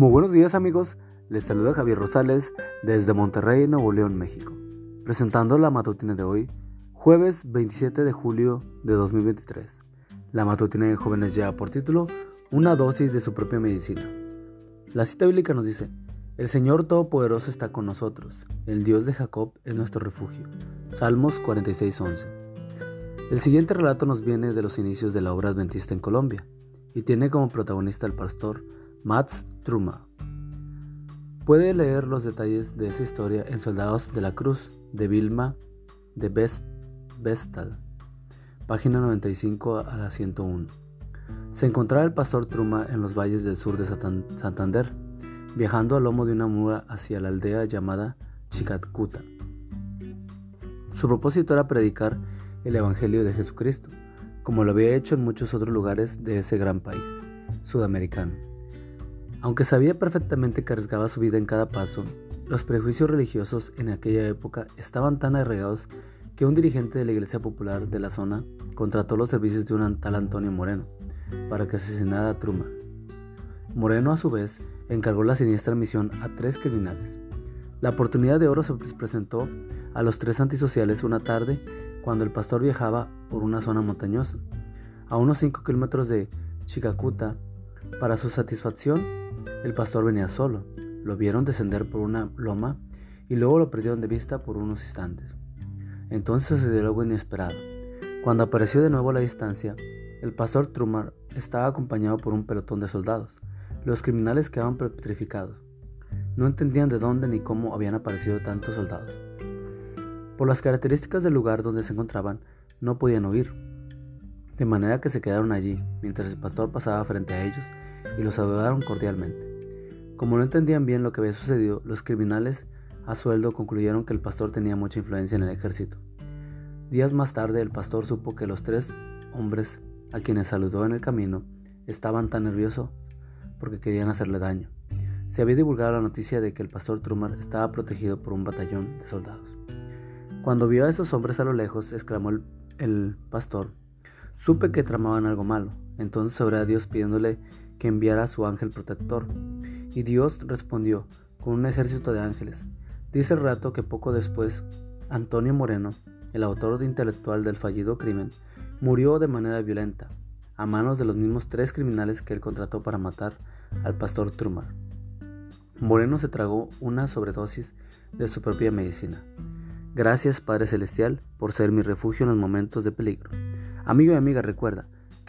Muy buenos días amigos, les saluda Javier Rosales desde Monterrey, Nuevo León, México, presentando la matutina de hoy, jueves 27 de julio de 2023. La matutina de jóvenes lleva por título Una dosis de su propia medicina. La cita bíblica nos dice, El Señor Todopoderoso está con nosotros, el Dios de Jacob es nuestro refugio. Salmos 46:11. El siguiente relato nos viene de los inicios de la obra adventista en Colombia y tiene como protagonista al pastor Mats Truma. Puede leer los detalles de esa historia en Soldados de la Cruz de Vilma de Vestal, página 95 a la 101. Se encontraba el pastor Truma en los valles del sur de Santander, viajando al lomo de una mula hacia la aldea llamada Chicatcuta. Su propósito era predicar el Evangelio de Jesucristo, como lo había hecho en muchos otros lugares de ese gran país sudamericano. Aunque sabía perfectamente que arriesgaba su vida en cada paso, los prejuicios religiosos en aquella época estaban tan arraigados que un dirigente de la iglesia popular de la zona contrató los servicios de un tal Antonio Moreno para que asesinara a Truma. Moreno a su vez encargó la siniestra misión a tres criminales. La oportunidad de oro se presentó a los tres antisociales una tarde cuando el pastor viajaba por una zona montañosa, a unos 5 kilómetros de Chicacuta. Para su satisfacción, el pastor venía solo. Lo vieron descender por una loma y luego lo perdieron de vista por unos instantes. Entonces sucedió algo inesperado. Cuando apareció de nuevo a la distancia, el pastor Trumar estaba acompañado por un pelotón de soldados. Los criminales quedaban petrificados. No entendían de dónde ni cómo habían aparecido tantos soldados. Por las características del lugar donde se encontraban, no podían huir. De manera que se quedaron allí, mientras el pastor pasaba frente a ellos y los saludaron cordialmente. Como no entendían bien lo que había sucedido, los criminales a sueldo concluyeron que el pastor tenía mucha influencia en el ejército. Días más tarde el pastor supo que los tres hombres a quienes saludó en el camino estaban tan nerviosos porque querían hacerle daño. Se había divulgado la noticia de que el pastor Truman estaba protegido por un batallón de soldados. Cuando vio a esos hombres a lo lejos, exclamó el, el pastor, supe que tramaban algo malo. Entonces oré a Dios pidiéndole que enviara a su ángel protector. Y Dios respondió con un ejército de ángeles. Dice el rato que poco después, Antonio Moreno, el autor intelectual del fallido crimen, murió de manera violenta, a manos de los mismos tres criminales que él contrató para matar al pastor Trumar. Moreno se tragó una sobredosis de su propia medicina. Gracias Padre Celestial por ser mi refugio en los momentos de peligro. Amigo y amiga, recuerda